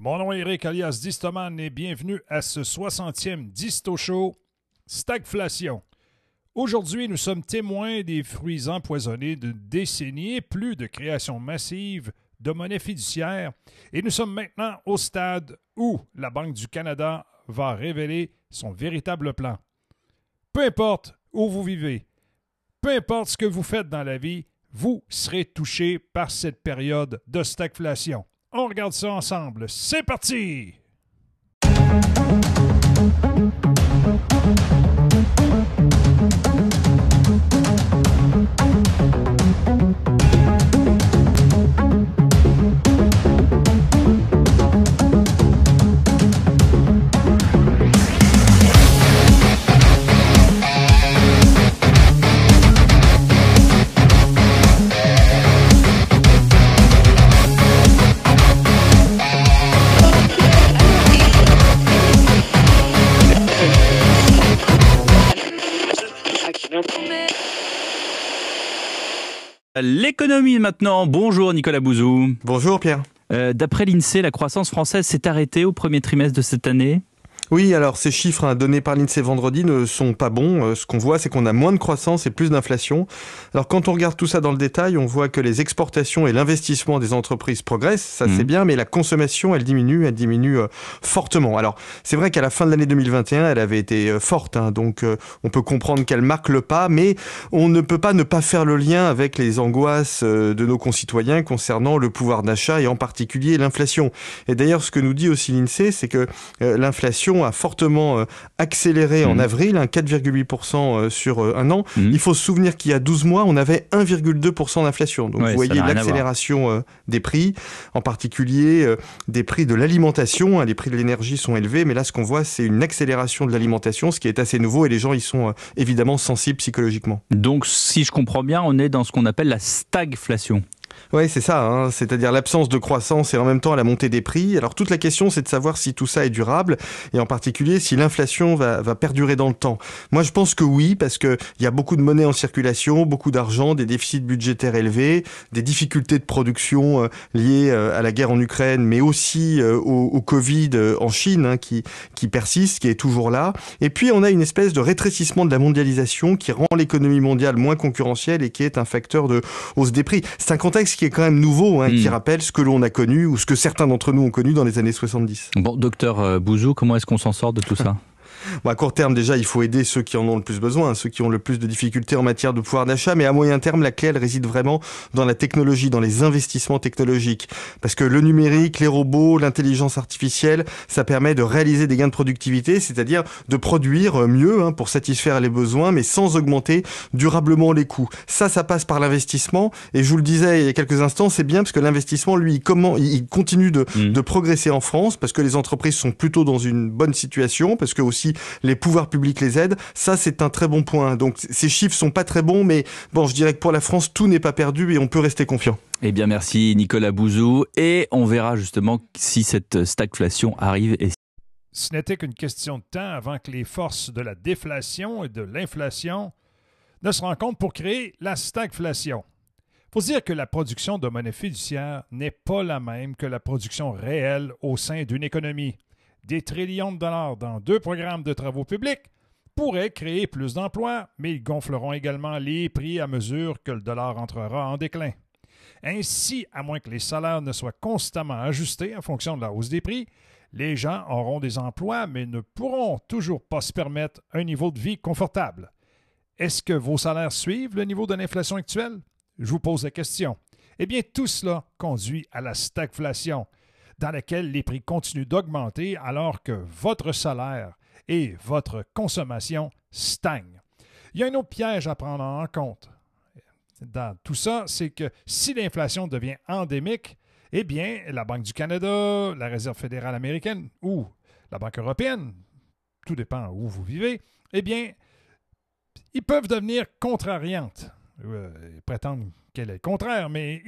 Mon nom est Eric alias Distoman et bienvenue à ce 60e Disto Show Stagflation. Aujourd'hui, nous sommes témoins des fruits empoisonnés d'une décennie et plus de création massive de monnaie fiduciaire et nous sommes maintenant au stade où la Banque du Canada va révéler son véritable plan. Peu importe où vous vivez, peu importe ce que vous faites dans la vie, vous serez touché par cette période de stagflation. On regarde ça ensemble. C'est parti! L'économie maintenant. Bonjour Nicolas Bouzou. Bonjour Pierre. Euh, D'après l'INSEE, la croissance française s'est arrêtée au premier trimestre de cette année. Oui, alors ces chiffres hein, donnés par l'INSEE vendredi ne sont pas bons. Euh, ce qu'on voit, c'est qu'on a moins de croissance et plus d'inflation. Alors quand on regarde tout ça dans le détail, on voit que les exportations et l'investissement des entreprises progressent, ça c'est Mhm. bien, mais la consommation, elle diminue, elle diminue euh, fortement. Alors c'est vrai qu'à la fin de l'année 2021, elle avait été euh, forte, hein, donc euh, on peut comprendre qu'elle marque le pas, mais on ne peut pas ne pas faire le lien avec les angoisses euh, de nos concitoyens concernant le pouvoir d'achat et en particulier l'inflation. Et d'ailleurs, ce que nous dit aussi l'INSEE, c'est que euh, a fortement euh, accéléré en Mhm. avril, un 4,8% euh, sur euh, un an. Mhm. Il faut se souvenir qu'il y a 12 mois, on avait 1,2% d'inflation. Donc Ouais, vous voyez l'accélération des prix, en particulier des prix de l'alimentation. hein. les prix de l'énergie sont élevés, mais là ce qu'on voit, c'est une accélération de l'alimentation, ce qui est assez nouveau et les gens y sont évidemment sensibles psychologiquement. Donc, si je comprends bien, on est dans ce qu'on appelle la stagflation. Oui, c'est ça, hein. c'est-à-dire l'absence de croissance et en même temps la montée des prix. Alors toute la question, c'est de savoir si tout ça est durable et en particulier si l'inflation va, va perdurer dans le temps. Moi, je pense que oui, parce qu'il y a beaucoup de monnaie en circulation, beaucoup d'argent, des déficits budgétaires élevés, des difficultés de production euh, liées euh, à la guerre en Ukraine, mais aussi euh, au, au Covid en Chine, hein, qui, qui persiste, qui est toujours là. Et puis, on a une espèce de rétrécissement de la mondialisation qui rend l'économie mondiale moins concurrentielle et qui est un facteur de hausse des prix. C'est un contexte qui est quand même nouveau, hein, qui rappelle ce que l'on a connu ou ce que certains d'entre nous ont connu dans les années 70. Bon, docteur euh, Bouzou, comment est-ce qu'on s'en sort de tout ça? Bon, à court terme, déjà, il faut aider ceux qui en ont le plus besoin, ceux qui ont le plus de difficultés en matière de pouvoir d'achat. Mais à moyen terme, la clé, elle réside vraiment dans la technologie, dans les investissements technologiques. Parce que le numérique, les robots, l'intelligence artificielle, ça permet de réaliser des gains de productivité, c'est-à-dire de produire mieux hein, pour satisfaire les besoins, mais sans augmenter durablement les coûts. Ça, ça passe par l'investissement. Et je vous le disais il y a quelques instants, c'est bien parce que l'investissement, lui, comment, il continue de, Mhm. de progresser en France parce que les entreprises sont plutôt dans une bonne situation, parce que aussi les pouvoirs publics les aident. Ça, c'est un très bon point. Donc ces chiffres sont pas très bons, mais bon, je dirais que pour la France, tout n'est pas perdu et on peut rester confiant. Eh bien, merci Nicolas Bouzou. Et on verra justement si cette stagflation arrive et Ce n'était qu'une question de temps avant que les forces de la déflation et de l'inflation ne se rencontrent pour créer la stagflation. faut se dire que la production de monnaie fiduciaire n'est pas la même que la production réelle au sein d'une économie. Des trillions de dollars dans deux programmes de travaux publics pourraient créer plus d'emplois, mais ils gonfleront également les prix à mesure que le dollar entrera en déclin. Ainsi, à moins que les salaires ne soient constamment ajustés en fonction de la hausse des prix, les gens auront des emplois, mais ne pourront toujours pas se permettre un niveau de vie confortable. Est-ce que vos salaires suivent le niveau de l'inflation actuelle? Je vous pose la question. Eh bien, tout cela conduit à la stagflation, dans laquelle les prix continuent d'augmenter alors que votre salaire et votre consommation stagnent. Il y a un autre piège à prendre en compte dans tout ça, c'est que si l'inflation devient endémique, eh bien, la Banque du Canada, la Réserve fédérale américaine ou la Banque européenne, tout dépend où vous vivez, eh bien, ils peuvent devenir contrariantes. Euh, ils prétendent qu'elle est le contraire, mais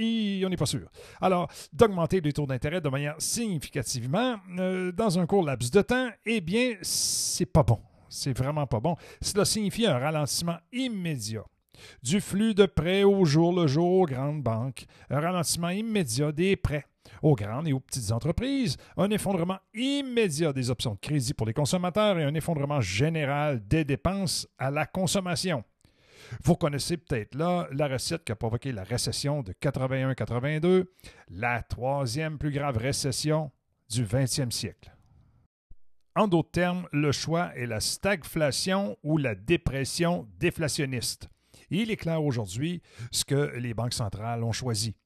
on n'est pas sûr. Alors, d'augmenter les taux d'intérêt de manière significativement euh, dans un court laps de temps, eh bien, c'est pas bon. C'est vraiment pas bon. Cela signifie un ralentissement immédiat du flux de prêts au jour le jour aux grandes banques, un ralentissement immédiat des prêts, aux grandes et aux petites entreprises, un effondrement immédiat des options de crédit pour les consommateurs et un effondrement général des dépenses à la consommation. Vous connaissez peut-être là la recette qui a provoqué la récession de 81-82, la troisième plus grave récession du 20e siècle. En d'autres termes, le choix est la stagflation ou la dépression déflationniste. Il est clair aujourd'hui ce que les banques centrales ont choisi.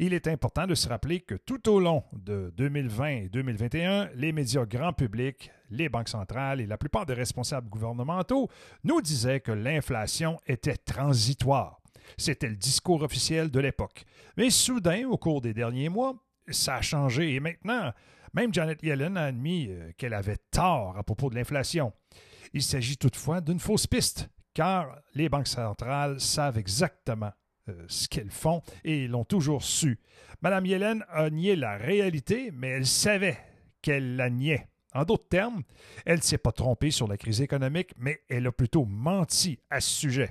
Il est important de se rappeler que tout au long de 2020 et 2021, les médias grand public, les banques centrales et la plupart des responsables gouvernementaux nous disaient que l'inflation était transitoire. C'était le discours officiel de l'époque. Mais soudain, au cours des derniers mois, ça a changé et maintenant, même Janet Yellen a admis euh, qu'elle avait tort à propos de l'inflation. Il s'agit toutefois d'une fausse piste, car les banques centrales savent exactement euh, ce qu'elles font et l'ont toujours su. Madame Yellen a nié la réalité, mais elle savait qu'elle la niait. En d'autres termes, elle ne s'est pas trompée sur la crise économique, mais elle a plutôt menti à ce sujet.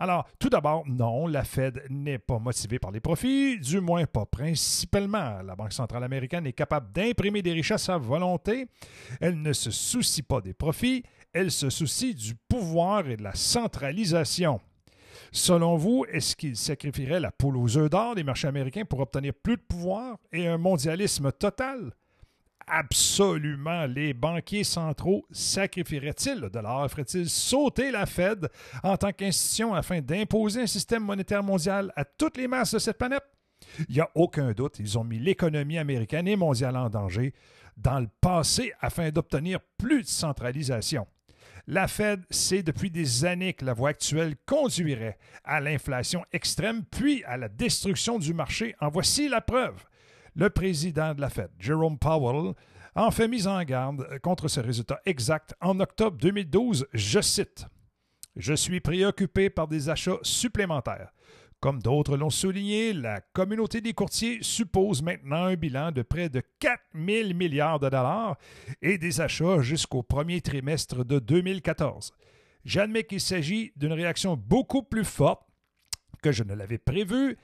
Alors, tout d'abord, non, la Fed n'est pas motivée par les profits, du moins pas principalement. La Banque centrale américaine est capable d'imprimer des richesses à volonté. Elle ne se soucie pas des profits, elle se soucie du pouvoir et de la centralisation. Selon vous, est-ce qu'il sacrifierait la poule aux œufs d'or des marchés américains pour obtenir plus de pouvoir et un mondialisme total? Absolument. Les banquiers centraux sacrifieraient-ils le dollar? Ferait-ils sauter la Fed en tant qu'institution afin d'imposer un système monétaire mondial à toutes les masses de cette planète? Il n'y a aucun doute, ils ont mis l'économie américaine et mondiale en danger dans le passé afin d'obtenir plus de centralisation. La Fed sait depuis des années que la voie actuelle conduirait à l'inflation extrême puis à la destruction du marché. En voici la preuve. Le président de la Fed, Jerome Powell, en fait mise en garde contre ce résultat exact en octobre 2012. Je cite Je suis préoccupé par des achats supplémentaires. Comme d'autres l'ont souligné, la communauté des courtiers suppose maintenant un bilan de près de 4 000 milliards de dollars et des achats jusqu'au premier trimestre de 2014. J'admets qu'il s'agit d'une réaction beaucoup plus forte que je ne l'avais prévu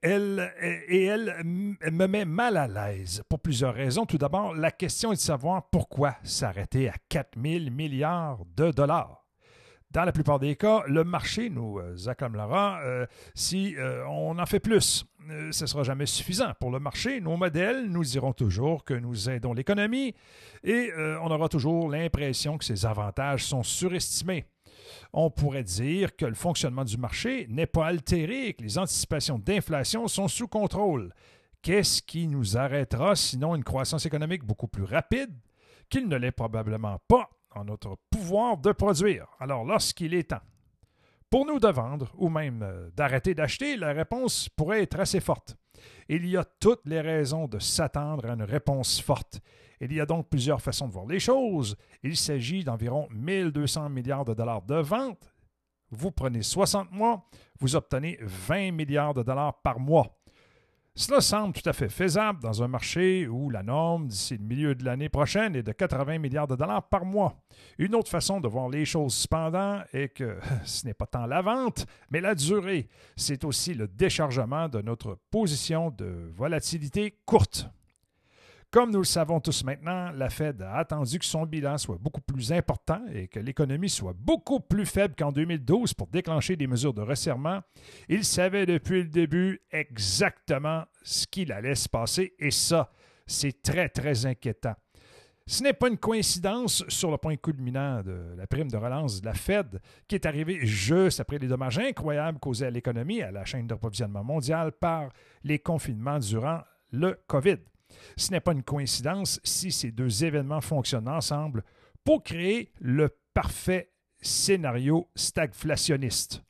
elle, et elle me met mal à l'aise pour plusieurs raisons. Tout d'abord, la question est de savoir pourquoi s'arrêter à 4 000 milliards de dollars. Dans la plupart des cas, le marché nous euh, acclamera euh, si euh, on en fait plus. ce ne sera jamais suffisant. Pour le marché, nos modèles nous diront toujours que nous aidons l'économie et on aura toujours l'impression que ces avantages sont surestimés. On pourrait dire que le fonctionnement du marché n'est pas altéré et que les anticipations d'inflation sont sous contrôle. Qu'est-ce qui nous arrêtera sinon une croissance économique beaucoup plus rapide qu'il ne l'est probablement pas? En notre pouvoir de produire. Alors, lorsqu'il est temps pour nous de vendre ou même euh, d'arrêter d'acheter, la réponse pourrait être assez forte. Il y a toutes les raisons de s'attendre à une réponse forte. Il y a donc plusieurs façons de voir les choses. Il s'agit d'environ 1200 milliards de dollars de vente. Vous prenez 60 mois, vous obtenez 20 milliards de dollars par mois. Cela semble tout à fait faisable dans un marché où la norme d'ici le milieu de l'année prochaine est de 80 milliards de dollars par mois. Une autre façon de voir les choses cependant est que ce n'est pas tant la vente, mais la durée. C'est aussi le déchargement de notre position de volatilité courte. Comme nous le savons tous maintenant, la Fed a attendu que son bilan soit beaucoup plus important et que l'économie soit beaucoup plus faible qu'en 2012 pour déclencher des mesures de resserrement. Il savait depuis le début exactement ce qu'il allait se passer et ça, c'est très, très inquiétant. Ce n'est pas une coïncidence sur le point culminant de la prime de relance de la Fed qui est arrivée juste après les dommages incroyables causés à l'économie à la chaîne d'approvisionnement mondiale par les confinements durant le COVID. Ce n'est pas une coïncidence si ces deux événements fonctionnent ensemble pour créer le parfait scénario stagflationniste.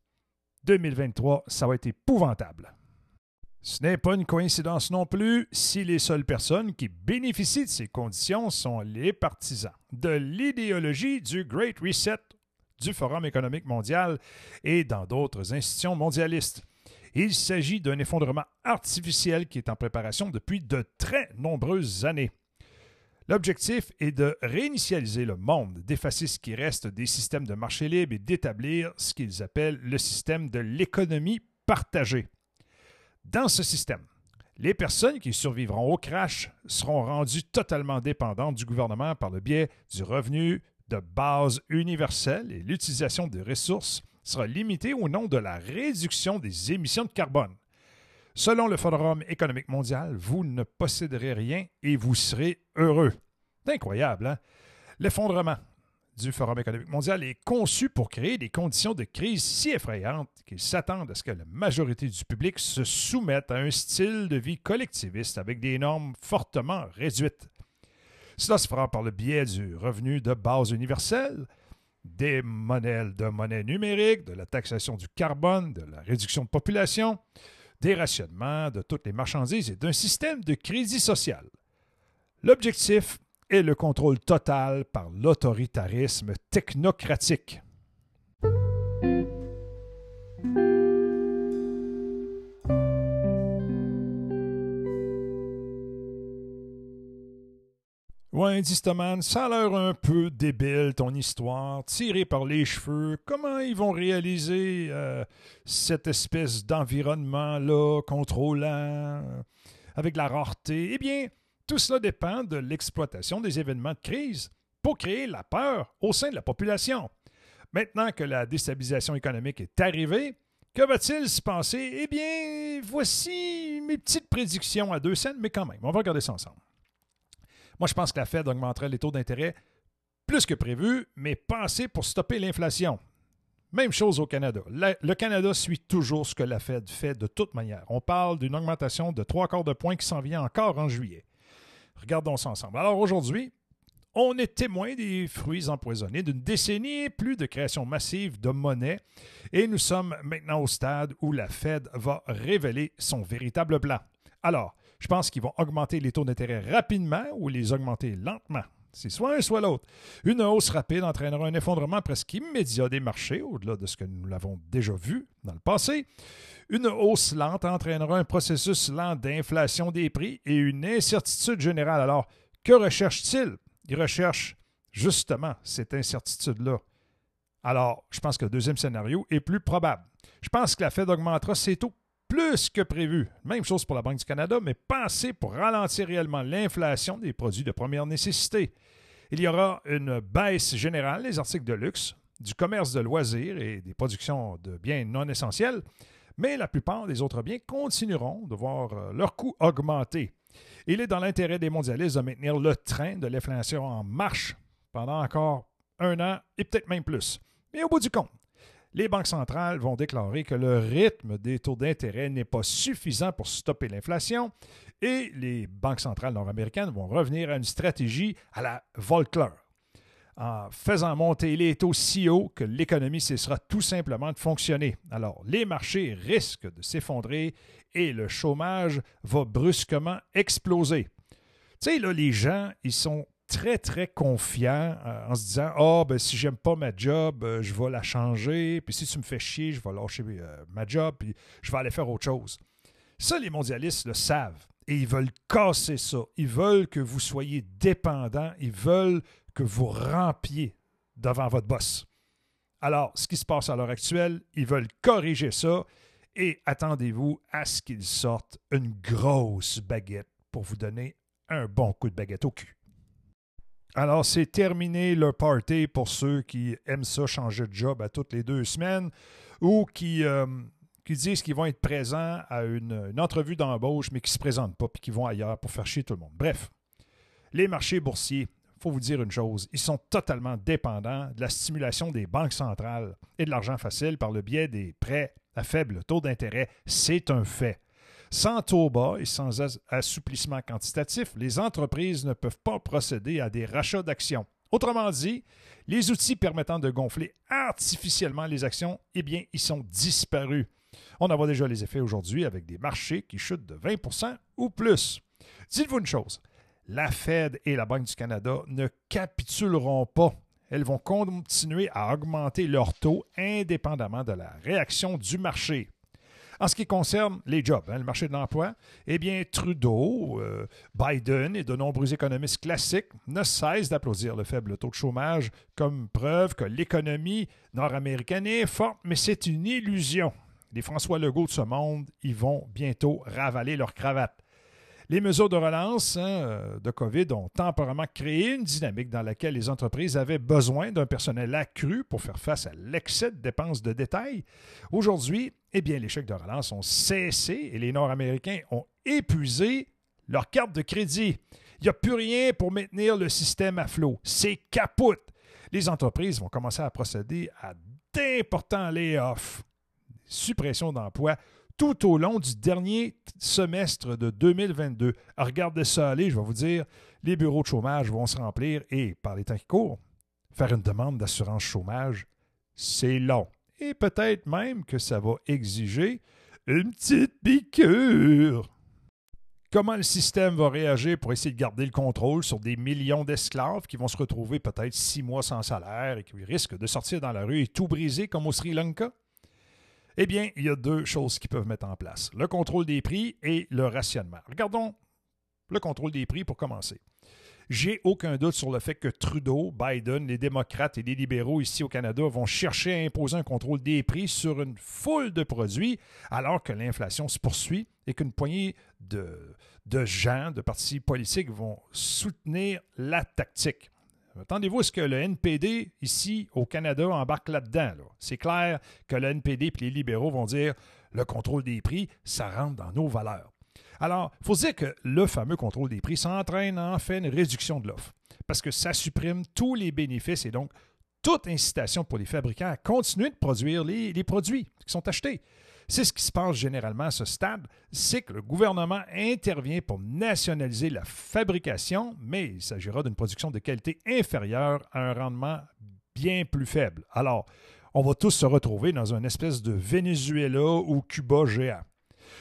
2023, ça va être épouvantable. Ce n'est pas une coïncidence non plus si les seules personnes qui bénéficient de ces conditions sont les partisans de l'idéologie du Great Reset du Forum économique mondial et dans d'autres institutions mondialistes. Il s'agit d'un effondrement artificiel qui est en préparation depuis de très nombreuses années. L'objectif est de réinitialiser le monde, d'effacer ce qui reste des systèmes de marché libre et d'établir ce qu'ils appellent le système de l'économie partagée. Dans ce système, Les personnes qui survivront au crash seront rendues totalement dépendantes du gouvernement par le biais du revenu de base universel et l'utilisation des ressources sera limitée au nom de la réduction des émissions de carbone. Selon le Forum économique mondial, vous ne posséderez rien et vous serez heureux. C'est incroyable, hein? L'effondrement du Forum économique mondial est conçu pour créer des conditions de crise si effrayantes qu'ils s'attendent à ce que la majorité du public se soumette à un style de vie collectiviste avec des normes fortement réduites. Cela se fera par le biais du revenu de base universel, des monnaies de monnaie numérique, de la taxation du carbone, de la réduction de population, des rationnements de toutes les marchandises et d'un système de crédit social. L'objectif et le contrôle total par l'autoritarisme technocratique. Ouais, Distoman, ça a l'air un peu débile ton histoire, tirée par les cheveux. Comment ils vont réaliser euh, cette espèce d'environnement-là, contrôlant, avec la rareté? Eh bien, tout cela dépend de l'exploitation des événements de crise pour créer la peur au sein de la population. Maintenant que la déstabilisation économique est arrivée, que va-t-il se passer? Eh bien, voici mes petites prédictions à deux scènes, mais quand même, on va regarder ça ensemble. Moi, je pense que la Fed augmentera les taux d'intérêt plus que prévu, mais pas assez pour stopper l'inflation. Même chose au Canada. le Canada suit toujours ce que la Fed fait de toute manière. On parle d'une augmentation de trois quarts de point qui s'en vient encore en juillet. Regardons ça ensemble. Alors aujourd'hui, on est témoin des fruits empoisonnés d'une décennie et plus de création massive de monnaie et nous sommes maintenant au stade où la Fed va révéler son véritable plan. Alors, je pense qu'ils vont augmenter les taux d'intérêt rapidement ou les augmenter lentement? C'est soit un, soit l'autre. Une hausse rapide entraînera un effondrement presque immédiat des marchés, au-delà de ce que nous l'avons déjà vu dans le passé. Une hausse lente entraînera un processus lent d'inflation des prix et une incertitude générale. Alors, que recherche-t-il? Il recherche justement cette incertitude-là. Alors, je pense que le deuxième scénario est plus probable. Je pense que la Fed augmentera ses taux plus que prévu. Même chose pour la Banque du Canada, mais assez pour ralentir réellement l'inflation des produits de première nécessité. Il y aura une baisse générale des articles de luxe, du commerce de loisirs et des productions de biens non essentiels, mais la plupart des autres biens continueront de voir euh, leur coût augmenter. Il est dans l'intérêt des mondialistes de maintenir le train de l'inflation en marche pendant encore un an et peut-être même plus. Mais au bout du compte, les banques centrales vont déclarer que le rythme des taux d'intérêt n'est pas suffisant pour stopper l'inflation et les banques centrales nord-américaines vont revenir à une stratégie à la Volcker en faisant monter les taux si haut que l'économie cessera tout simplement de fonctionner. Alors, les marchés risquent de s'effondrer et le chômage va brusquement exploser. Tu sais, là, les gens, ils sont très, très confiants euh, en se disant Ah, oh, ben, si j'aime pas ma job, euh, je vais la changer. Puis si tu me fais chier, je vais lâcher euh, ma job, puis je vais aller faire autre chose. Ça, les mondialistes le savent. Et ils veulent casser ça. Ils veulent que vous soyez dépendants. Ils veulent que vous rampiez devant votre boss. Alors, ce qui se passe à l'heure actuelle, ils veulent corriger ça et attendez-vous à ce qu'ils sortent une grosse baguette pour vous donner un bon coup de baguette au cul. Alors, c'est terminé le party pour ceux qui aiment ça changer de job à toutes les deux semaines ou qui, euh, disent qu'ils vont être présents à une, une entrevue d'embauche mais qui ne se présentent pas et qui vont ailleurs pour faire chier tout le monde. Bref, les marchés boursiers faut vous dire une chose, ils sont totalement dépendants de la stimulation des banques centrales et de l'argent facile par le biais des prêts à faible taux d'intérêt. C'est un fait. Sans taux bas et sans assouplissement quantitatif, les entreprises ne peuvent pas procéder à des rachats d'actions. Autrement dit, les outils permettant de gonfler artificiellement les actions, eh bien, ils sont disparus. On en voit déjà les effets aujourd'hui avec des marchés qui chutent de 20% ou plus. Dites-vous une chose, la Fed et la Banque du Canada ne capituleront pas. Elles vont continuer à augmenter leurs taux indépendamment de la réaction du marché. En ce qui concerne les jobs, hein, le marché de l'emploi, eh Trudeau, euh, Biden et de nombreux économistes classiques ne cessent d'applaudir le faible taux de chômage comme preuve que l'économie nord-américaine est forte, mais c'est une illusion. Les François Legault de ce monde, ils vont bientôt ravaler leur cravate. Les mesures de relance hein, euh, de COVID ont temporairement créé une dynamique dans laquelle les entreprises avaient besoin d'un personnel accru pour faire face à l'excès de dépenses de détail. Aujourd'hui, eh bien, les chèques de relance ont cessé et les Nord-Américains ont épuisé leur carte de crédit. Il n'y a plus rien pour maintenir le système à flot. C'est capote. Les entreprises vont commencer à procéder à d'importants layoffs, suppression d'emplois tout au long du dernier semestre de 2022. regardez ça aller, je vais vous dire, les bureaux de chômage vont se remplir et, par les temps qui courent, faire une demande d'assurance chômage, c'est long. Et peut-être même que ça va exiger une petite piqûre. Comment le système va réagir pour essayer de garder le contrôle sur des millions d'esclaves qui vont se retrouver peut-être six mois sans salaire et qui risquent de sortir dans la rue et tout briser comme au Sri Lanka? Eh bien, il y a deux choses qui peuvent mettre en place le contrôle des prix et le rationnement. Regardons le contrôle des prix pour commencer. J'ai aucun doute sur le fait que Trudeau, Biden, les démocrates et les libéraux ici au Canada vont chercher à imposer un contrôle des prix sur une foule de produits alors que l'inflation se poursuit et qu'une poignée de, de gens, de partis politiques vont soutenir la tactique. Attendez-vous à ce que le NPD, ici au Canada, embarque là-dedans. C'est clair que le NPD et les libéraux vont dire le contrôle des prix, ça rentre dans nos valeurs. Alors, il faut dire que le fameux contrôle des prix s'entraîne en fait une réduction de l'offre parce que ça supprime tous les bénéfices et donc toute incitation pour les fabricants à continuer de produire les, produits qui sont achetés. C'est ce qui se passe généralement à ce stade, c'est que le gouvernement intervient pour nationaliser la fabrication, mais il s'agira d'une production de qualité inférieure à un rendement bien plus faible. Alors, on va tous se retrouver dans une espèce de Venezuela ou Cuba géant.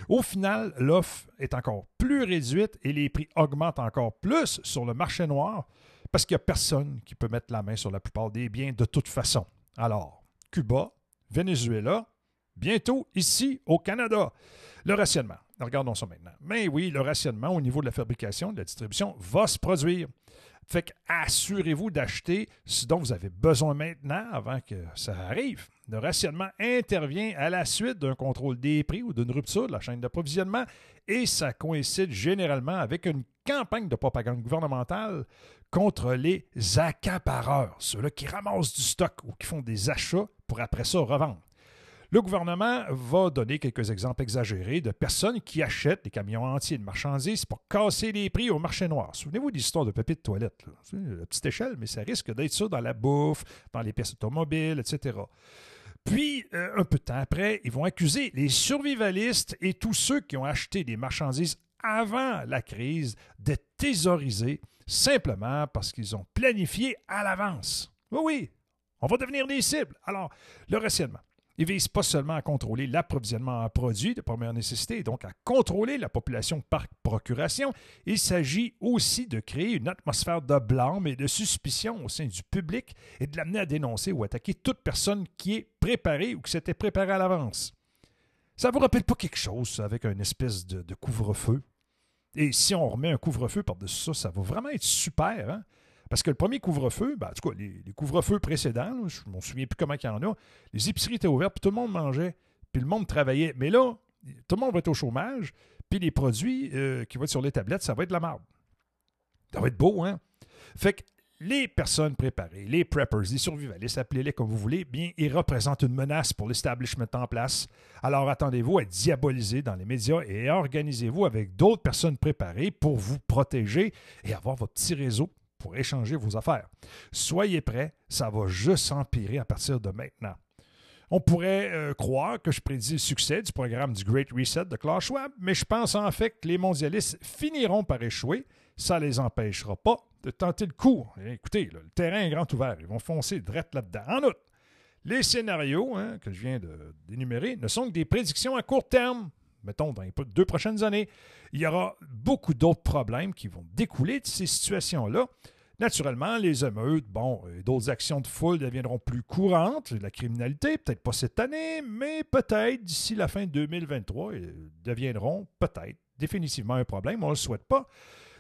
Au final, l'offre est encore plus réduite et les prix augmentent encore plus sur le marché noir parce qu'il n'y a personne qui peut mettre la main sur la plupart des biens de toute façon. Alors, Cuba, Venezuela, bientôt ici au Canada. Le rationnement. Regardons ça maintenant. Mais oui, le rationnement au niveau de la fabrication, de la distribution, va se produire. Fait qu'assurez-vous d'acheter ce dont vous avez besoin maintenant avant que ça arrive. Le rationnement intervient à la suite d'un contrôle des prix ou d'une rupture de la chaîne d'approvisionnement et ça coïncide généralement avec une campagne de propagande gouvernementale contre les accapareurs, ceux-là qui ramassent du stock ou qui font des achats pour après ça revendre. Le gouvernement va donner quelques exemples exagérés de personnes qui achètent des camions entiers de marchandises pour casser les prix au marché noir. Souvenez-vous de l'histoire de papier de toilette. À petite échelle, mais ça risque d'être ça dans la bouffe, dans les pièces automobiles, etc. Puis, euh, un peu de temps après, ils vont accuser les survivalistes et tous ceux qui ont acheté des marchandises avant la crise d'être thésaurisés simplement parce qu'ils ont planifié à l'avance. Oui, oui, on va devenir des cibles. Alors, le rationnement. Il ne vise pas seulement à contrôler l'approvisionnement en produits de première nécessité, donc à contrôler la population par procuration. Il s'agit aussi de créer une atmosphère de blâme et de suspicion au sein du public et de l'amener à dénoncer ou attaquer toute personne qui est préparée ou qui s'était préparée à l'avance. Ça vous rappelle pas quelque chose avec une espèce de, de couvre-feu? Et si on remet un couvre-feu par-dessus ça, ça va vraiment être super. Hein? Parce que le premier couvre-feu, ben, en tout cas, les, couvre-feux précédents, je ne me souviens plus comment il y en a, les épiceries étaient ouvertes, puis tout le monde mangeait, puis le monde travaillait. Mais là, tout le monde va être au chômage, puis les produits euh, qui vont être sur les tablettes, ça va être de la merde. Ça va être beau, hein? Fait que les personnes préparées, les preppers, les survivalistes, appelez-les comme vous voulez, bien, ils représentent une menace pour l'establishment en place. Alors attendez-vous à diaboliser dans les médias et organisez-vous avec d'autres personnes préparées pour vous protéger et avoir votre petit réseau échanger vos affaires. Soyez prêts, ça va juste s'empirer à partir de maintenant. On pourrait euh, croire que je prédis le succès du programme du Great Reset de Klaus Schwab, mais je pense en fait que les mondialistes finiront par échouer. Ça ne les empêchera pas de tenter le coup. écoutez, le terrain est grand ouvert. Ils vont foncer direct là-dedans. En outre, les scénarios hein, que je viens d'énumérer ne sont que des prédictions à court terme mettons, dans les deux prochaines années, il y aura beaucoup d'autres problèmes qui vont découler de ces situations-là. Naturellement, les émeutes, bon, d'autres actions de foule deviendront plus courantes, la criminalité, peut-être pas cette année, mais peut-être d'ici la fin 2023, deviendront peut-être définitivement un problème, on ne le souhaite pas.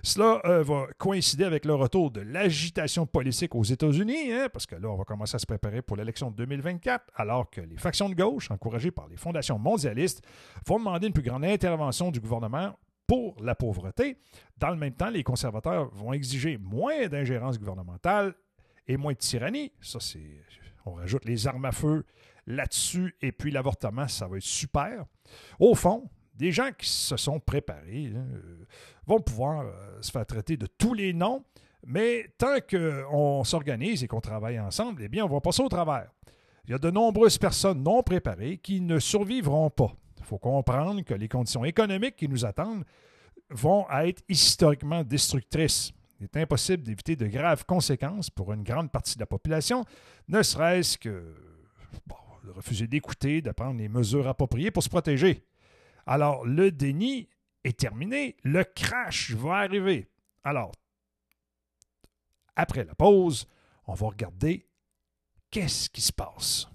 Cela euh, va coïncider avec le retour de l'agitation politique aux États-Unis, hein, parce que là, on va commencer à se préparer pour l'élection de 2024, alors que les factions de gauche, encouragées par les fondations mondialistes, vont demander une plus grande intervention du gouvernement pour la pauvreté. Dans le même temps, les conservateurs vont exiger moins d'ingérence gouvernementale et moins de tyrannie. Ça, c'est. On rajoute les armes à feu là-dessus et puis l'avortement, ça va être super. Au fond, des gens qui se sont préparés hein, euh, vont pouvoir euh, se faire traiter de tous les noms, mais tant qu'on s'organise et qu'on travaille ensemble, eh bien, on va passer au travers. Il y a de nombreuses personnes non préparées qui ne survivront pas. Il faut comprendre que les conditions économiques qui nous attendent vont être historiquement destructrices. Il est impossible d'éviter de graves conséquences pour une grande partie de la population, ne serait-ce que de refuser d'écouter, de prendre les mesures appropriées pour se protéger. Alors, le déni est terminé, le crash va arriver. Alors, après la pause, on va regarder qu'est-ce qui se passe.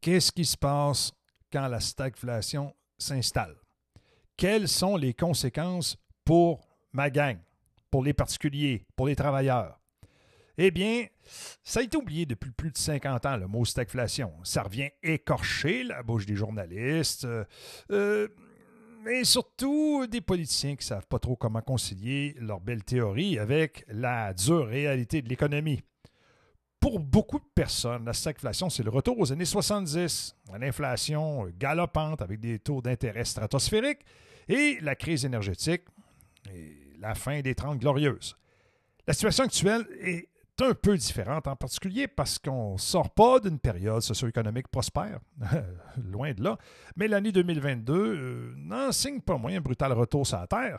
Qu'est-ce qui se passe quand la stagflation s'installe? Quelles sont les conséquences pour ma gang, pour les particuliers, pour les travailleurs? Eh bien, ça a été oublié depuis plus de 50 ans, le mot stagflation. Ça revient écorcher la bouche des journalistes. Euh, euh mais surtout des politiciens qui ne savent pas trop comment concilier leurs belles théories avec la dure réalité de l'économie. Pour beaucoup de personnes, la stagflation, c'est le retour aux années 70, l'inflation galopante avec des taux d'intérêt stratosphériques et la crise énergétique et la fin des Trente Glorieuses. La situation actuelle est un peu différente, en particulier parce qu'on ne sort pas d'une période socio-économique prospère, loin de là, mais l'année 2022 euh, n'en signe pas moins un brutal retour sur la Terre,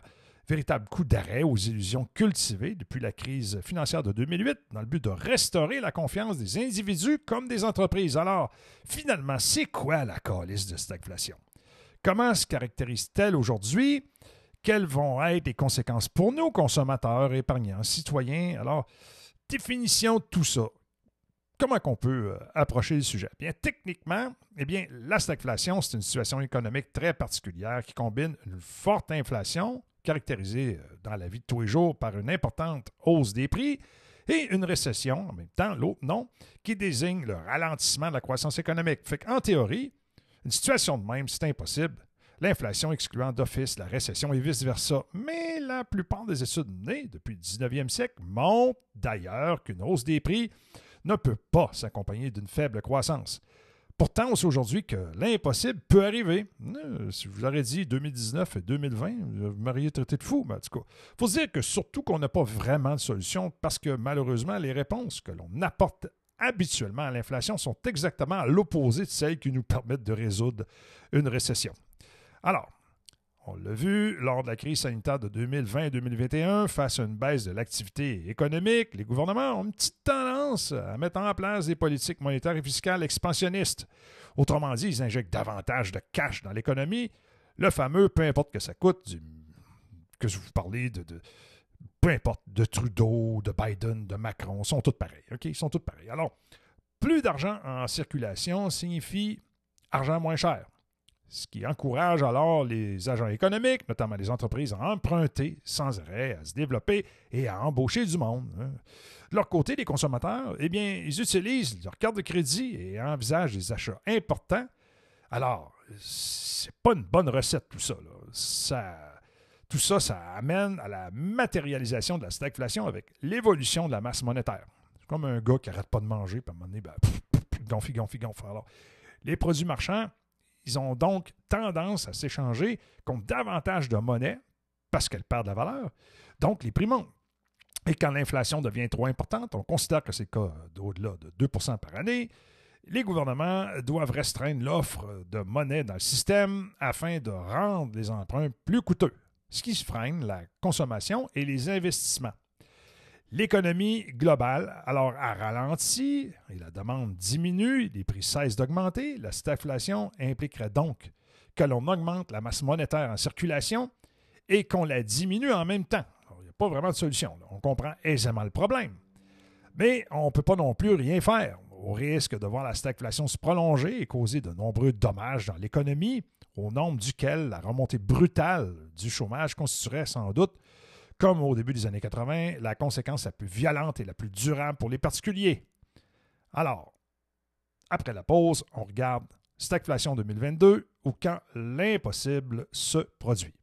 véritable coup d'arrêt aux illusions cultivées depuis la crise financière de 2008 dans le but de restaurer la confiance des individus comme des entreprises. Alors, finalement, c'est quoi la calice de stagflation? Comment se caractérise-t-elle aujourd'hui? Quelles vont être les conséquences pour nous, consommateurs, épargnants, citoyens? Alors, définition de tout ça. Comment qu'on peut euh, approcher le sujet? Bien, techniquement, eh bien, la stagflation, c'est une situation économique très particulière qui combine une forte inflation, caractérisée euh, dans la vie de tous les jours par une importante hausse des prix, et une récession, en même temps, l'autre non, qui désigne le ralentissement de la croissance économique. Fait qu'en théorie, une situation de même, c'est impossible l'inflation excluant d'office la récession et vice-versa. Mais la plupart des études nées depuis le 19e siècle montrent d'ailleurs qu'une hausse des prix ne peut pas s'accompagner d'une faible croissance. Pourtant, on sait aujourd'hui que l'impossible peut arriver. Euh, si vous aurais dit 2019 et 2020, vous m'auriez traité de fou, mais en tout cas. Il faut dire que surtout qu'on n'a pas vraiment de solution parce que malheureusement, les réponses que l'on apporte habituellement à l'inflation sont exactement à l'opposé de celles qui nous permettent de résoudre une récession. Alors, on l'a vu lors de la crise sanitaire de 2020 et 2021, face à une baisse de l'activité économique, les gouvernements ont une petite tendance à mettre en place des politiques monétaires et fiscales expansionnistes. Autrement dit, ils injectent davantage de cash dans l'économie. Le fameux peu importe que ça coûte, que je vous parlez de, peu importe, de Trudeau, de Biden, de Macron, sont tous pareils. Ils sont tous pareils. Alors, plus d'argent en circulation signifie argent moins cher ce qui encourage alors les agents économiques, notamment les entreprises, à emprunter sans arrêt, à se développer et à embaucher du monde. Hein. De leur côté, les consommateurs, eh bien, ils utilisent leur carte de crédit et envisagent des achats importants. Alors, c'est pas une bonne recette tout ça. ça tout ça, ça amène à la matérialisation de la stagflation avec l'évolution de la masse monétaire. C'est comme un gars qui n'arrête pas de manger, puis à un moment donné, ben, gonfle, gonfle, gonfle. Alors, les produits marchands ils ont donc tendance à s'échanger contre davantage de monnaie parce qu'elle perd de la valeur. Donc, les prix montent. Et quand l'inflation devient trop importante, on considère que c'est le cas d'au-delà de 2% par année, les gouvernements doivent restreindre l'offre de monnaie dans le système afin de rendre les emprunts plus coûteux, ce qui freine la consommation et les investissements. L'économie globale, alors, a ralenti et la demande diminue, les prix cessent d'augmenter. La stagflation impliquerait donc que l'on augmente la masse monétaire en circulation et qu'on la diminue en même temps. il n'y a pas vraiment de solution. On comprend aisément le problème. Mais on ne peut pas non plus rien faire, au risque de voir la stagflation se prolonger et causer de nombreux dommages dans l'économie, au nombre duquel la remontée brutale du chômage constituerait sans doute comme au début des années 80, la conséquence la plus violente et la plus durable pour les particuliers. Alors, Après la pause, on regarde stagflation 2022 ou quand l'impossible se produit.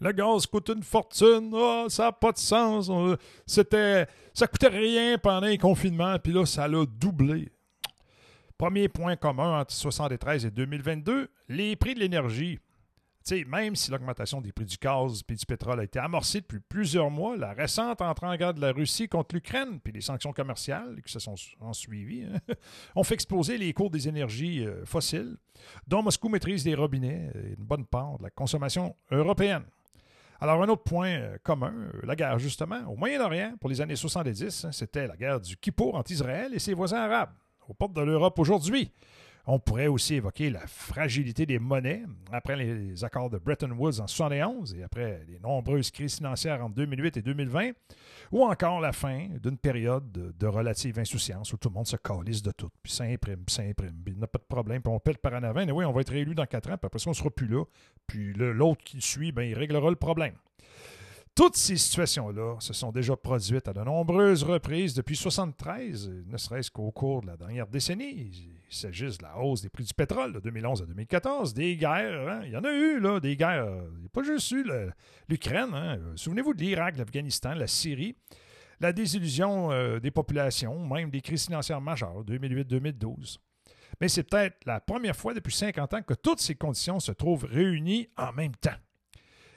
Le gaz coûte une fortune, oh, ça n'a pas de sens. C'était, ça coûtait rien pendant les confinements, puis là, ça l'a doublé. Premier point commun entre 1973 et 2022, les prix de l'énergie. même si l'augmentation des prix du gaz et du pétrole a été amorcée depuis plusieurs mois, la récente entrée en guerre de la Russie contre l'Ukraine puis les sanctions commerciales qui se sont suivies hein, ont fait exploser les cours des énergies euh, fossiles, dont Moscou maîtrise des robinets et une bonne part de la consommation européenne. Alors, un autre point euh, commun, euh, la guerre, justement, au Moyen-Orient, pour les années 70, hein, c'était la guerre du Kippour entre Israël et ses voisins arabes aux portes de l'Europe aujourd'hui. On pourrait aussi évoquer la fragilité des monnaies après les accords de Bretton Woods en 1971 et après les nombreuses crises financières en 2008 et 2020, ou encore la fin d'une période de, relative insouciance où tout le monde se calisse de tout, puis ça imprime, puis ça imprime, puis il n'y a pas de problème, puis on pète par en avant, et oui, on va être réélu dans quatre ans, puis après ça, on ne sera plus là, puis l'autre qui suit, ben, il réglera le problème. Toutes ces situations-là se sont déjà produites à de nombreuses reprises depuis 1973, ne serait-ce qu'au cours de la dernière décennie. Il s'agit de la hausse des prix du pétrole de 2011 à 2014, des guerres, hein. il y en a eu, là, des guerres. Il n'y a pas juste eu l'Ukraine. Hein. Souvenez-vous de l'Irak, l'Afghanistan, la Syrie, la désillusion euh, des populations, même des crises financières majeures, 2008-2012. Mais c'est peut-être la première fois depuis 50 ans que toutes ces conditions se trouvent réunies en même temps.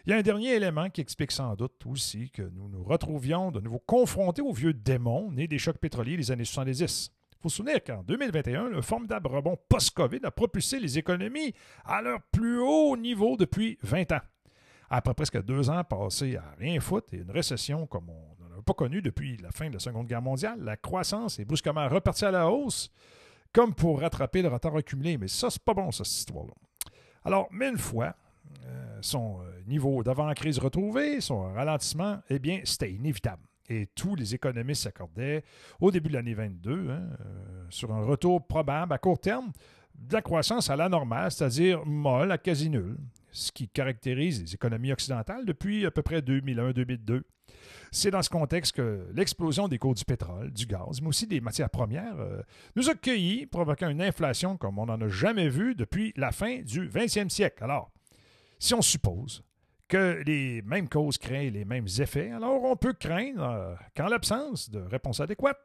Il y a un dernier élément qui explique sans doute aussi que nous nous retrouvions de nouveau confrontés aux vieux démons nés des chocs pétroliers des années 70. Il faut se souvenir qu'en 2021, le formidable rebond post-COVID a propulsé les économies à leur plus haut niveau depuis 20 ans. Après presque deux ans passés à rien foutre et une récession comme on n'en a pas connu depuis la fin de la Seconde Guerre mondiale, la croissance est brusquement repartie à la hausse, comme pour rattraper le retard accumulé. Mais ça, c'est pas bon, ça, cette histoire-là. Alors, une fois, euh, son euh, niveau d'avant-crise retrouvé, son ralentissement, eh bien, c'était inévitable. Et tous les économistes s'accordaient au début de l'année 22 hein, euh, sur un retour probable à court terme de la croissance à la normale, c'est-à-dire molle à quasi nulle, ce qui caractérise les économies occidentales depuis à peu près 2001-2002. C'est dans ce contexte que l'explosion des cours du pétrole, du gaz, mais aussi des matières premières, nous a cueillis, provoquant une inflation comme on n'en a jamais vu depuis la fin du 20e siècle. Alors, si on suppose que les mêmes causes créent les mêmes effets, alors on peut craindre euh, qu'en l'absence de réponse adéquate,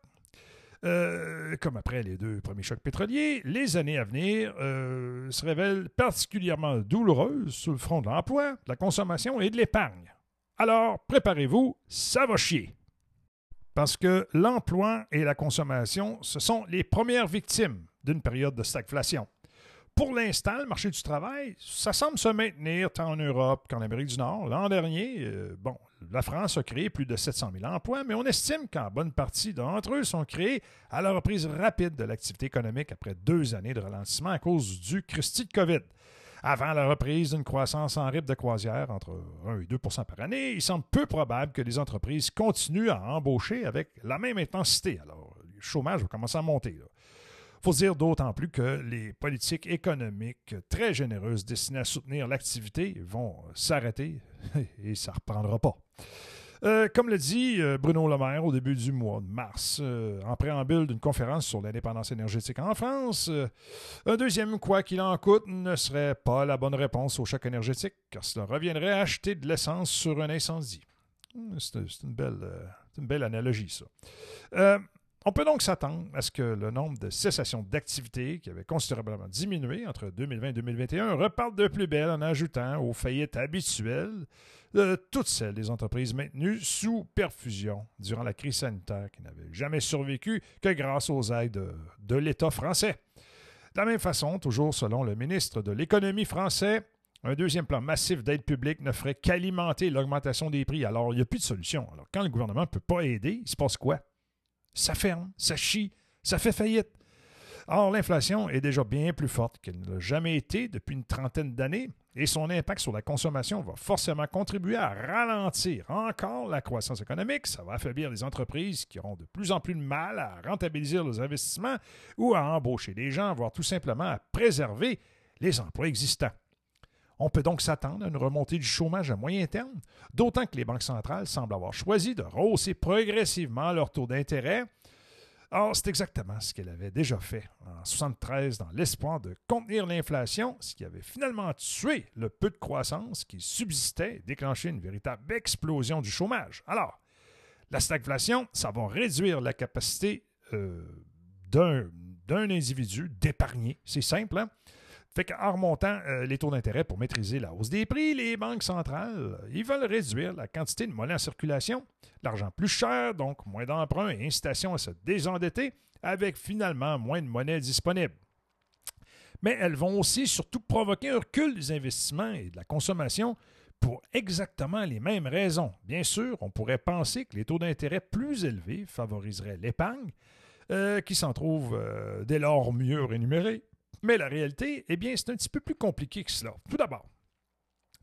euh, comme après les deux premiers chocs pétroliers, les années à venir euh, se révèlent particulièrement douloureuses sur le front de l'emploi, de la consommation et de l'épargne. Alors, préparez-vous, ça va chier. Parce que l'emploi et la consommation, ce sont les premières victimes d'une période de stagflation. Pour l'instant, le marché du travail, ça semble se maintenir tant en Europe qu'en Amérique du Nord. L'an dernier, euh, bon, la France a créé plus de 700 000 emplois, mais on estime qu'en bonne partie d'entre eux sont créés à la reprise rapide de l'activité économique après deux années de ralentissement à cause du Christie de COVID. Avant la reprise d'une croissance en rythme de croisière entre 1 et 2% par année, il semble peu probable que les entreprises continuent à embaucher avec la même intensité. Alors, le chômage va commencer à monter. Là faut dire d'autant plus que les politiques économiques très généreuses destinées à soutenir l'activité vont s'arrêter et ça ne reprendra pas. Euh, comme le dit euh, Bruno Le Maire au début du mois de mars, euh, en préambule d'une conférence sur l'indépendance énergétique en France, un deuxième quoi qu'il en coûte ne serait pas la bonne réponse au choc énergétique, car cela reviendrait à acheter de l'essence sur un incendie. Hmm, c'est une, une, belle analogie, ça. On peut donc s'attendre à ce que le nombre de cessations d'activité, qui avait considérablement diminué entre 2020 et 2021, reparte de plus belle en ajoutant aux faillites habituelles de toutes celles des entreprises maintenues sous perfusion durant la crise sanitaire qui n'avaient jamais survécu que grâce aux aides de, l'État français. De la même façon, toujours selon le ministre de l'Économie français, un deuxième plan massif d'aide publique ne ferait qu'alimenter l'augmentation des prix. Alors, il n'y a plus de solution. Alors, quand le gouvernement ne peut pas aider, il se passe quoi? Ça ferme, ça chie, ça fait faillite. Or, l'inflation est déjà bien plus forte qu'elle ne l'a jamais été depuis une trentaine d'années et son impact sur la consommation va forcément contribuer à ralentir encore la croissance économique. Ça va affaiblir les entreprises qui auront de plus en plus de mal à rentabiliser leurs investissements ou à embaucher des gens, voire tout simplement à préserver les emplois existants. On peut donc s'attendre à une remontée du chômage à moyen terme, d'autant que les banques centrales semblent avoir choisi de rehausser progressivement leur taux d'intérêt. Or, c'est exactement ce qu'elle avait déjà fait en 1973 dans l'espoir de contenir l'inflation, ce qui avait finalement tué le peu de croissance qui subsistait et déclenché une véritable explosion du chômage. Alors, la stagflation, ça va réduire la capacité euh, d'un individu d'épargner. C'est simple, hein? Fait qu'en remontant euh, les taux d'intérêt pour maîtriser la hausse des prix, les banques centrales, veulent réduire la quantité de monnaie en circulation. L'argent plus cher, donc moins d'emprunts et incitation à se désendetter, avec finalement moins de monnaie disponible. Mais elles vont aussi surtout provoquer un recul des investissements et de la consommation pour exactement les mêmes raisons. Bien sûr, on pourrait penser que les taux d'intérêt plus élevés favoriseraient l'épargne, euh, qui s'en trouve euh, dès lors mieux rémunérée mais la réalité, eh bien, c'est un petit peu plus compliqué que cela. Tout d'abord,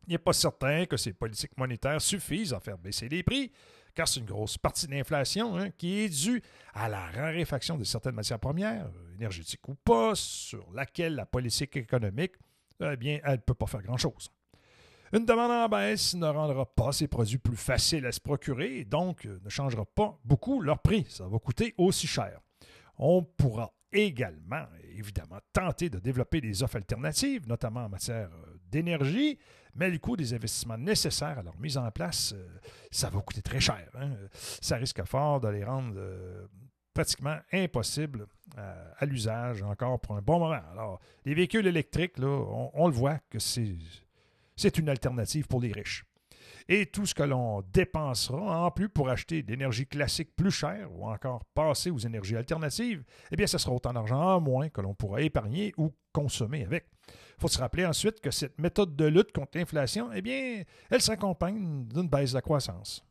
il n'est pas certain que ces politiques monétaires suffisent à faire baisser les prix, car c'est une grosse partie de l'inflation hein, qui est due à la raréfaction de certaines matières premières, énergétiques ou pas, sur laquelle la politique économique, eh bien, elle ne peut pas faire grand-chose. Une demande en baisse ne rendra pas ces produits plus faciles à se procurer et donc ne changera pas beaucoup leur prix. Ça va coûter aussi cher. On pourra également, évidemment, tenter de développer des offres alternatives, notamment en matière euh, d'énergie, mais le coût des investissements nécessaires à leur mise en place, euh, ça va coûter très cher. Hein. Ça risque fort de les rendre euh, pratiquement impossibles à, l'usage encore pour un bon moment. Alors, les véhicules électriques, là, on le voit que c'est une alternative pour les riches et tout ce que l'on dépensera en plus pour acheter d'énergie classique plus chère ou encore passer aux énergies alternatives, eh bien, ce sera autant d'argent en moins que l'on pourra épargner ou consommer avec. Il faut se rappeler ensuite que cette méthode de lutte contre l'inflation, eh bien, elle s'accompagne d'une baisse de la croissance.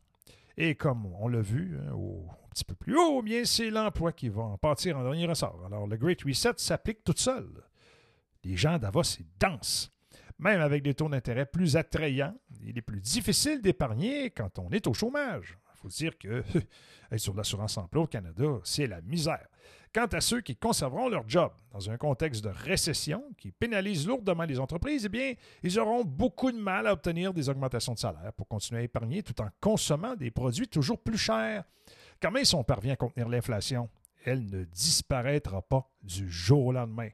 Et comme on l'a vu hein, un petit peu plus haut, eh bien, c'est l'emploi qui va en partir en dernier ressort. Alors, le Great Reset s'applique toute seule. Les gens d'Avos, c'est dense. Même avec des taux d'intérêt plus attrayants, il est plus difficile d'épargner quand on est au chômage. Il faut dire que être sur l'assurance-emploi au Canada, c'est la misère. Quant à ceux qui conserveront leur job dans un contexte de récession qui pénalise lourdement les entreprises, eh bien, ils auront beaucoup de mal à obtenir des augmentations de salaire pour continuer à épargner tout en consommant des produits toujours plus chers. Quand même, si on parvient à contenir l'inflation, elle ne disparaîtra pas du jour au lendemain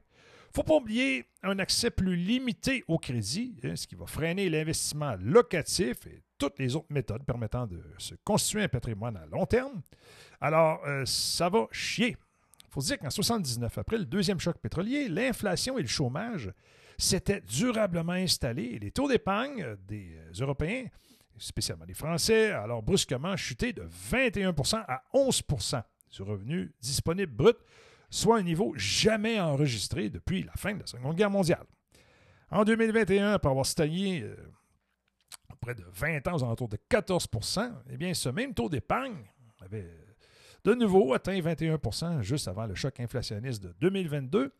faut pas oublier un accès plus limité au crédit, hein, ce qui va freiner l'investissement locatif et toutes les autres méthodes permettant de se constituer un patrimoine à long terme. Alors, euh, ça va chier. Il faut dire qu'en 79, après le deuxième choc pétrolier, l'inflation et le chômage s'étaient durablement installés et les taux d'épargne des Européens, spécialement des Français, alors brusquement chuté de 21% à 11% du revenu disponible brut soit un niveau jamais enregistré depuis la fin de la Seconde Guerre mondiale. En 2021, après avoir stagné euh, près de 20 ans aux alentours de 14% eh bien, ce même taux d'épargne avait de nouveau atteint 21% juste avant le choc inflationniste de 2022,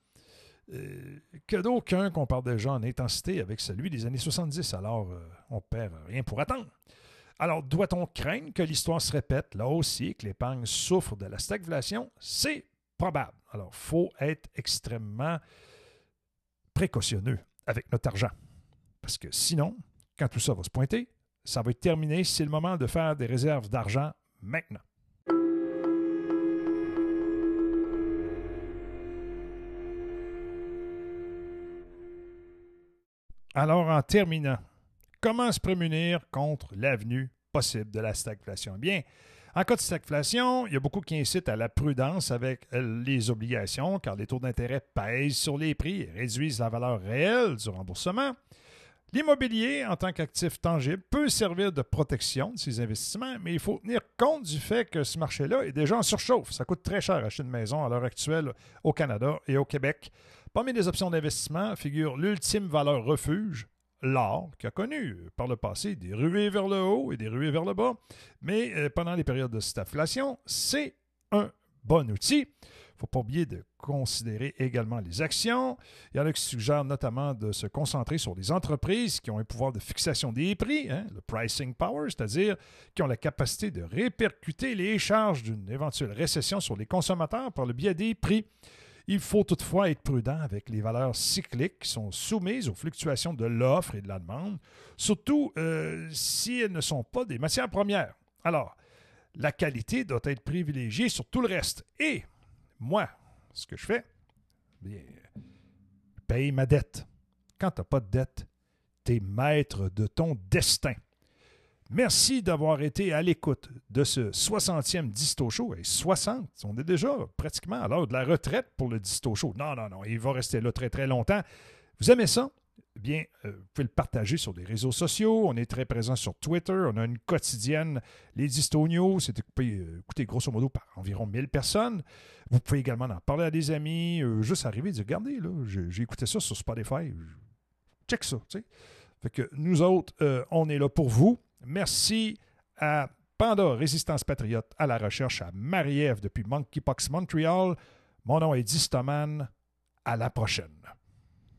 euh, que d'aucuns comparent déjà en intensité avec celui des années 70. Alors, euh, on perd rien pour attendre. Alors, doit-on craindre que l'histoire se répète? Là aussi, que l'épargne souffre de la stagflation? C'est probable. Alors, il faut être extrêmement précautionneux avec notre argent. Parce que sinon, quand tout ça va se pointer, ça va être terminé. C'est le moment de faire des réserves d'argent maintenant. Alors, en terminant, comment se prémunir contre l'avenue possible de la stagflation? Bien, en cas de stagflation, il y a beaucoup qui incitent à la prudence avec euh, les obligations, car les taux d'intérêt pèsent sur les prix et réduisent la valeur réelle du remboursement. L'immobilier, en tant qu'actif tangible, peut servir de protection de ces investissements, mais il faut tenir compte du fait que ce marché-là est déjà en surchauffe. Ça coûte très cher acheter une maison à l'heure actuelle au Canada et au Québec. Parmi les options d'investissement figure l'ultime valeur refuge, l'or, qui a connu par le passé des ruées vers le haut et des ruées vers le bas, mais euh, pendant les périodes de stagflation, c'est un bon outil. Il ne faut pas oublier de considérer également les actions. Il y en a qui suggèrent notamment de se concentrer sur les entreprises qui ont un pouvoir de fixation des prix, hein, le pricing power, c'est-à-dire qui ont la capacité de répercuter les charges d'une éventuelle récession sur les consommateurs par le biais des prix. Il faut toutefois être prudent avec les valeurs cycliques qui sont soumises aux fluctuations de l'offre et de la demande, surtout euh, si elles ne sont pas des matières premières. Alors, la qualité doit être privilégiée sur tout le reste. Et moi, ce que je fais, bien, paye ma dette. Quand tu n'as pas de dette, tu es maître de ton destin. Merci d'avoir été à l'écoute de ce 60e Disto Show. Et 60, on est déjà pratiquement à l'heure de la retraite pour le Disto Show. Non, non, non, il va rester là très, très longtemps. Vous aimez ça? Bien, euh, vous pouvez le partager sur des réseaux sociaux. On est très présent sur Twitter. On a une quotidienne, les Disto News. C'est écouté grosso modo par environ 1000 personnes. Vous pouvez également en parler à des amis. Euh, juste arriver et dire Regardez, j'ai écouté ça sur Spotify. Check ça. Tu sais. Fait que nous autres, euh, on est là pour vous. Merci à Panda Résistance Patriote à la recherche, à Marie-Ève depuis Monkeypox Montreal. Mon nom est Distoman. À la prochaine.